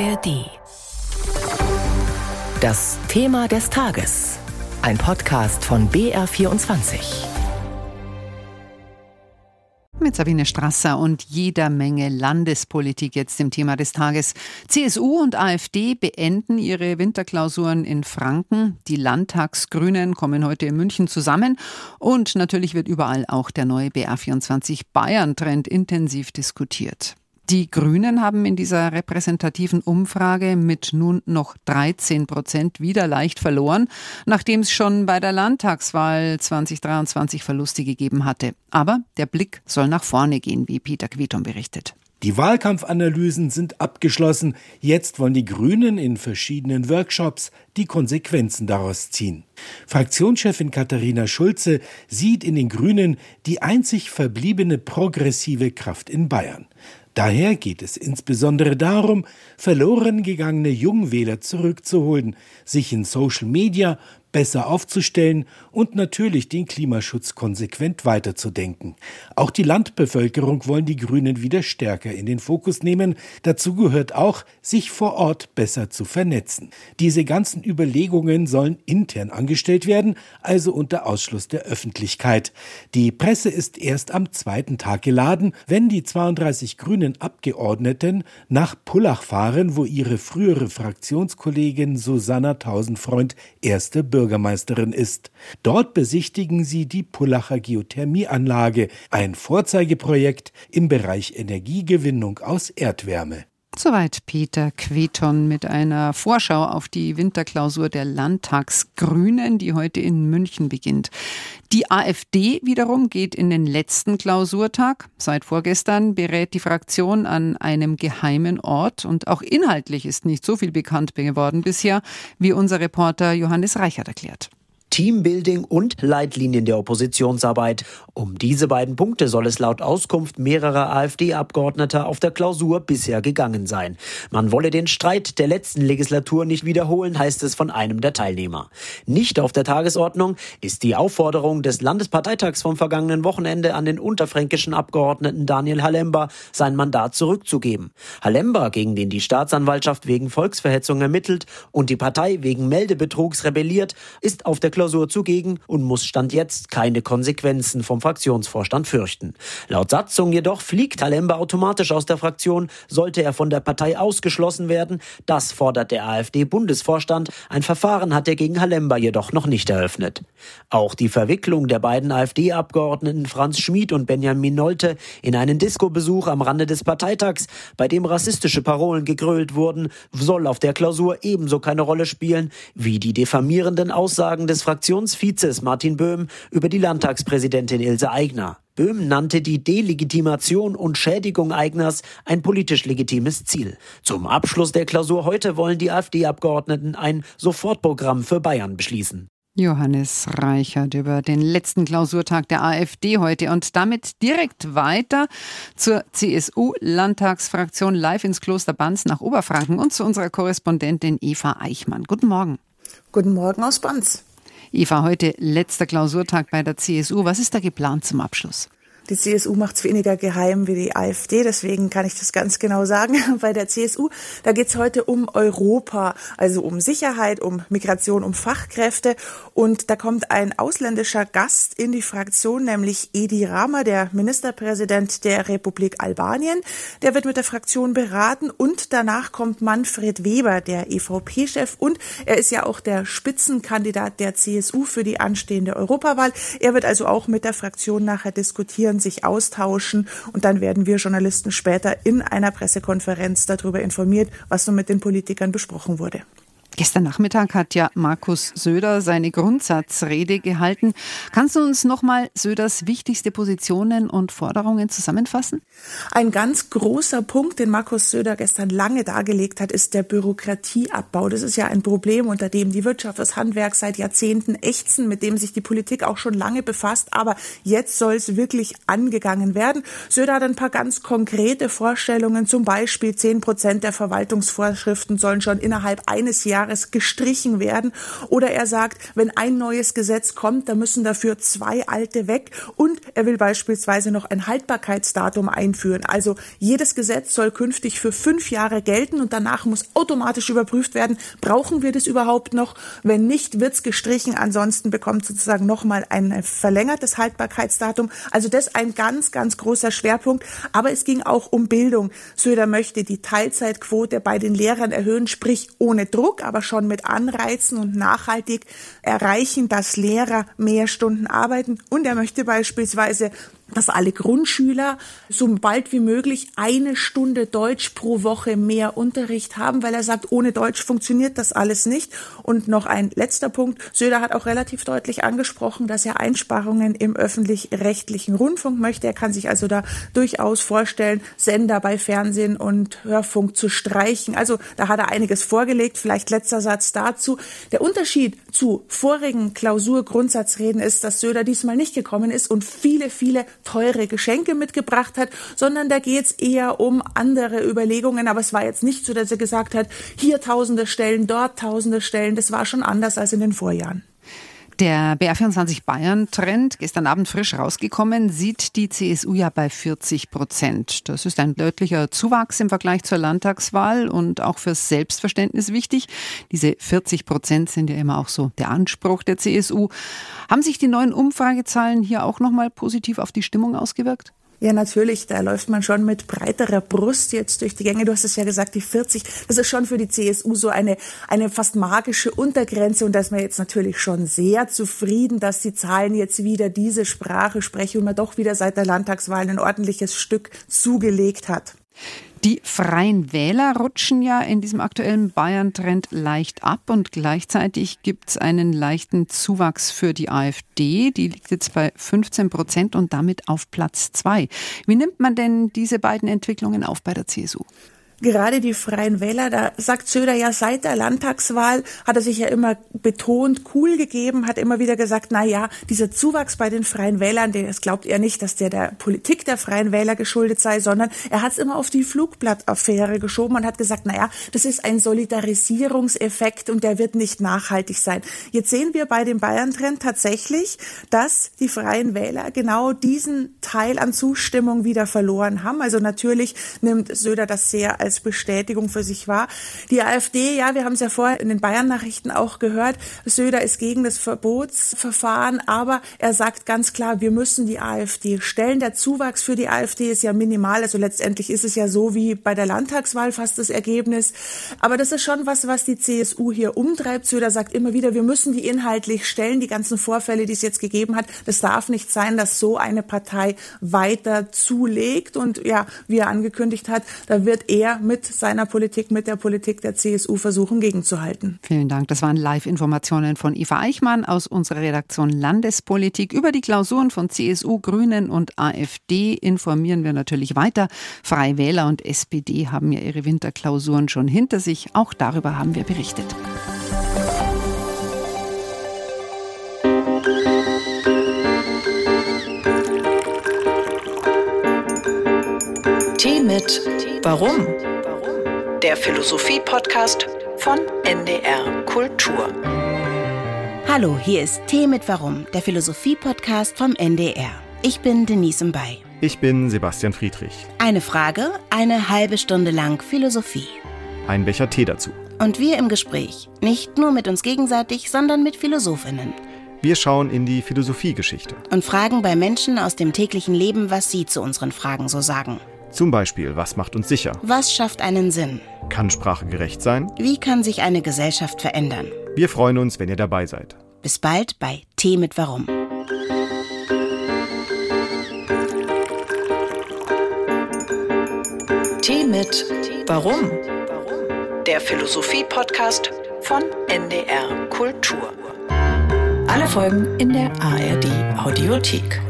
ARD. Das Thema des Tages. Ein Podcast von BR24. Mit Sabine Strasser und jeder Menge Landespolitik jetzt im Thema des Tages. CSU und AfD beenden ihre Winterklausuren in Franken. Die Landtagsgrünen kommen heute in München zusammen. Und natürlich wird überall auch der neue BR24 Bayern-Trend intensiv diskutiert. Die Grünen haben in dieser repräsentativen Umfrage mit nun noch 13 Prozent wieder leicht verloren, nachdem es schon bei der Landtagswahl 2023 Verluste gegeben hatte. Aber der Blick soll nach vorne gehen, wie Peter Quieton berichtet. Die Wahlkampfanalysen sind abgeschlossen. Jetzt wollen die Grünen in verschiedenen Workshops die Konsequenzen daraus ziehen. Fraktionschefin Katharina Schulze sieht in den Grünen die einzig verbliebene progressive Kraft in Bayern. Daher geht es insbesondere darum, verloren gegangene Jungwähler zurückzuholen, sich in Social Media besser aufzustellen und natürlich den Klimaschutz konsequent weiterzudenken. Auch die Landbevölkerung wollen die Grünen wieder stärker in den Fokus nehmen. Dazu gehört auch, sich vor Ort besser zu vernetzen. Diese ganzen Überlegungen sollen intern angestellt werden, also unter Ausschluss der Öffentlichkeit. Die Presse ist erst am zweiten Tag geladen, wenn die 32 grünen Abgeordneten nach Pullach fahren, wo ihre frühere Fraktionskollegin Susanna Tausendfreund erste Bürger Bürgermeisterin ist. Dort besichtigen sie die Pullacher Geothermieanlage, ein Vorzeigeprojekt im Bereich Energiegewinnung aus Erdwärme. Soweit Peter Queton mit einer Vorschau auf die Winterklausur der Landtagsgrünen, die heute in München beginnt. Die AfD wiederum geht in den letzten Klausurtag. Seit vorgestern berät die Fraktion an einem geheimen Ort und auch inhaltlich ist nicht so viel bekannt geworden bisher, wie unser Reporter Johannes Reichert erklärt. Teambuilding und Leitlinien der Oppositionsarbeit. Um diese beiden Punkte soll es laut Auskunft mehrerer AfD-Abgeordneter auf der Klausur bisher gegangen sein. Man wolle den Streit der letzten Legislatur nicht wiederholen, heißt es von einem der Teilnehmer. Nicht auf der Tagesordnung ist die Aufforderung des Landesparteitags vom vergangenen Wochenende an den unterfränkischen Abgeordneten Daniel Halember, sein Mandat zurückzugeben. Halember, gegen den die Staatsanwaltschaft wegen Volksverhetzung ermittelt und die Partei wegen Meldebetrugs rebelliert, ist auf der Klausur Klausur zugegen und muss Stand jetzt keine Konsequenzen vom Fraktionsvorstand fürchten. Laut Satzung jedoch fliegt Halemba automatisch aus der Fraktion, sollte er von der Partei ausgeschlossen werden. Das fordert der AfD-Bundesvorstand. Ein Verfahren hat er gegen Halemba jedoch noch nicht eröffnet. Auch die Verwicklung der beiden AfD-Abgeordneten Franz Schmid und Benjamin Nolte in einen Disco-Besuch am Rande des Parteitags, bei dem rassistische Parolen gegrölt wurden, soll auf der Klausur ebenso keine Rolle spielen wie die diffamierenden Aussagen des Fraktionsvizes Martin Böhm über die Landtagspräsidentin Ilse Aigner. Böhm nannte die Delegitimation und Schädigung Eigners ein politisch legitimes Ziel. Zum Abschluss der Klausur heute wollen die AfD-Abgeordneten ein Sofortprogramm für Bayern beschließen. Johannes Reichert über den letzten Klausurtag der AfD heute und damit direkt weiter zur CSU-Landtagsfraktion live ins Kloster Banz nach Oberfranken und zu unserer Korrespondentin Eva Eichmann. Guten Morgen. Guten Morgen aus Banz. Eva, heute letzter Klausurtag bei der CSU. Was ist da geplant zum Abschluss? Die CSU macht es weniger geheim wie die AfD, deswegen kann ich das ganz genau sagen. Bei der CSU, da geht es heute um Europa, also um Sicherheit, um Migration, um Fachkräfte. Und da kommt ein ausländischer Gast in die Fraktion, nämlich Edi Rama, der Ministerpräsident der Republik Albanien. Der wird mit der Fraktion beraten und danach kommt Manfred Weber, der EVP-Chef. Und er ist ja auch der Spitzenkandidat der CSU für die anstehende Europawahl. Er wird also auch mit der Fraktion nachher diskutieren informieren, sich austauschen und dann werden wir Journalisten später in einer Pressekonferenz darüber informiert, was nun mit den Politikern besprochen wurde. Gestern Nachmittag hat ja Markus Söder seine Grundsatzrede gehalten. Kannst du uns nochmal Söders wichtigste Positionen und Forderungen zusammenfassen? Ein ganz großer Punkt, den Markus Söder gestern lange dargelegt hat, ist der Bürokratieabbau. Das ist ja ein Problem, unter dem die Wirtschaft, das Handwerk seit Jahrzehnten ächzen, mit dem sich die Politik auch schon lange befasst. Aber jetzt soll es wirklich angegangen werden. Söder hat ein paar ganz konkrete Vorstellungen. Zum Beispiel zehn Prozent der Verwaltungsvorschriften sollen schon innerhalb eines Jahres Jahres gestrichen werden. Oder er sagt, wenn ein neues Gesetz kommt, dann müssen dafür zwei alte weg. Und er will beispielsweise noch ein Haltbarkeitsdatum einführen. Also jedes Gesetz soll künftig für fünf Jahre gelten und danach muss automatisch überprüft werden, brauchen wir das überhaupt noch? Wenn nicht, wird's gestrichen. Ansonsten bekommt sozusagen nochmal ein verlängertes Haltbarkeitsdatum. Also das ein ganz, ganz großer Schwerpunkt. Aber es ging auch um Bildung. Söder möchte die Teilzeitquote bei den Lehrern erhöhen, sprich ohne Druck, aber schon mit Anreizen und nachhaltig erreichen, dass Lehrer mehr Stunden arbeiten. Und er möchte beispielsweise dass alle Grundschüler so bald wie möglich eine Stunde Deutsch pro Woche mehr Unterricht haben, weil er sagt, ohne Deutsch funktioniert das alles nicht. Und noch ein letzter Punkt. Söder hat auch relativ deutlich angesprochen, dass er Einsparungen im öffentlich-rechtlichen Rundfunk möchte. Er kann sich also da durchaus vorstellen, Sender bei Fernsehen und Hörfunk zu streichen. Also da hat er einiges vorgelegt. Vielleicht letzter Satz dazu. Der Unterschied zu vorigen Klausurgrundsatzreden ist, dass Söder diesmal nicht gekommen ist und viele, viele teure Geschenke mitgebracht hat, sondern da geht es eher um andere Überlegungen. Aber es war jetzt nicht so, dass er gesagt hat, hier tausende Stellen, dort tausende Stellen. Das war schon anders als in den Vorjahren. Der BR24 Bayern-Trend, gestern Abend frisch rausgekommen, sieht die CSU ja bei 40 Prozent. Das ist ein deutlicher Zuwachs im Vergleich zur Landtagswahl und auch fürs Selbstverständnis wichtig. Diese 40 Prozent sind ja immer auch so der Anspruch der CSU. Haben sich die neuen Umfragezahlen hier auch nochmal positiv auf die Stimmung ausgewirkt? Ja, natürlich, da läuft man schon mit breiterer Brust jetzt durch die Gänge. Du hast es ja gesagt, die 40, das ist schon für die CSU so eine, eine fast magische Untergrenze und da ist man jetzt natürlich schon sehr zufrieden, dass die Zahlen jetzt wieder diese Sprache sprechen und man doch wieder seit der Landtagswahl ein ordentliches Stück zugelegt hat. Die Freien Wähler rutschen ja in diesem aktuellen Bayern-Trend leicht ab und gleichzeitig gibt es einen leichten Zuwachs für die AfD. Die liegt jetzt bei 15 Prozent und damit auf Platz zwei. Wie nimmt man denn diese beiden Entwicklungen auf bei der CSU? Gerade die Freien Wähler, da sagt Söder ja seit der Landtagswahl, hat er sich ja immer betont, cool gegeben, hat immer wieder gesagt, na ja, dieser Zuwachs bei den Freien Wählern, das glaubt er nicht, dass der der Politik der Freien Wähler geschuldet sei, sondern er hat es immer auf die Flugblattaffäre geschoben und hat gesagt, na ja, das ist ein Solidarisierungseffekt und der wird nicht nachhaltig sein. Jetzt sehen wir bei dem Bayern-Trend tatsächlich, dass die Freien Wähler genau diesen Teil an Zustimmung wieder verloren haben. Also natürlich nimmt Söder das sehr als Bestätigung für sich wahr. Die AfD, ja, wir haben es ja vorher in den Bayern-Nachrichten auch gehört, Söder ist gegen das Verbotsverfahren, aber er sagt ganz klar, wir müssen die AfD stellen. Der Zuwachs für die AfD ist ja minimal, also letztendlich ist es ja so wie bei der Landtagswahl fast das Ergebnis. Aber das ist schon was, was die CSU hier umtreibt. Söder sagt immer wieder, wir müssen die inhaltlich stellen, die ganzen Vorfälle, die es jetzt gegeben hat. Das darf nicht sein, dass so eine Partei weiter zulegt. Und ja, wie er angekündigt hat, da wird er mit seiner Politik, mit der Politik der CSU versuchen, gegenzuhalten. Vielen Dank. Das waren Live-Informationen von Eva Eichmann aus unserer Redaktion Landespolitik. Über die Klausuren von CSU, Grünen und AfD informieren wir natürlich weiter. Freie Wähler und SPD haben ja ihre Winterklausuren schon hinter sich. Auch darüber haben wir berichtet. Tee mit Warum? Der Philosophie-Podcast von NDR Kultur. Hallo, hier ist Tee mit Warum, der Philosophie-Podcast vom NDR. Ich bin Denise Mbay. Ich bin Sebastian Friedrich. Eine Frage, eine halbe Stunde lang Philosophie. Ein Becher Tee dazu. Und wir im Gespräch, nicht nur mit uns gegenseitig, sondern mit Philosophinnen. Wir schauen in die Philosophiegeschichte. Und fragen bei Menschen aus dem täglichen Leben, was sie zu unseren Fragen so sagen. Zum Beispiel, was macht uns sicher? Was schafft einen Sinn? Kann Sprache gerecht sein? Wie kann sich eine Gesellschaft verändern? Wir freuen uns, wenn ihr dabei seid. Bis bald bei Tee mit Warum. Tee mit Warum? Der Philosophie-Podcast von NDR Kultur. Alle Folgen in der ARD Audiothek.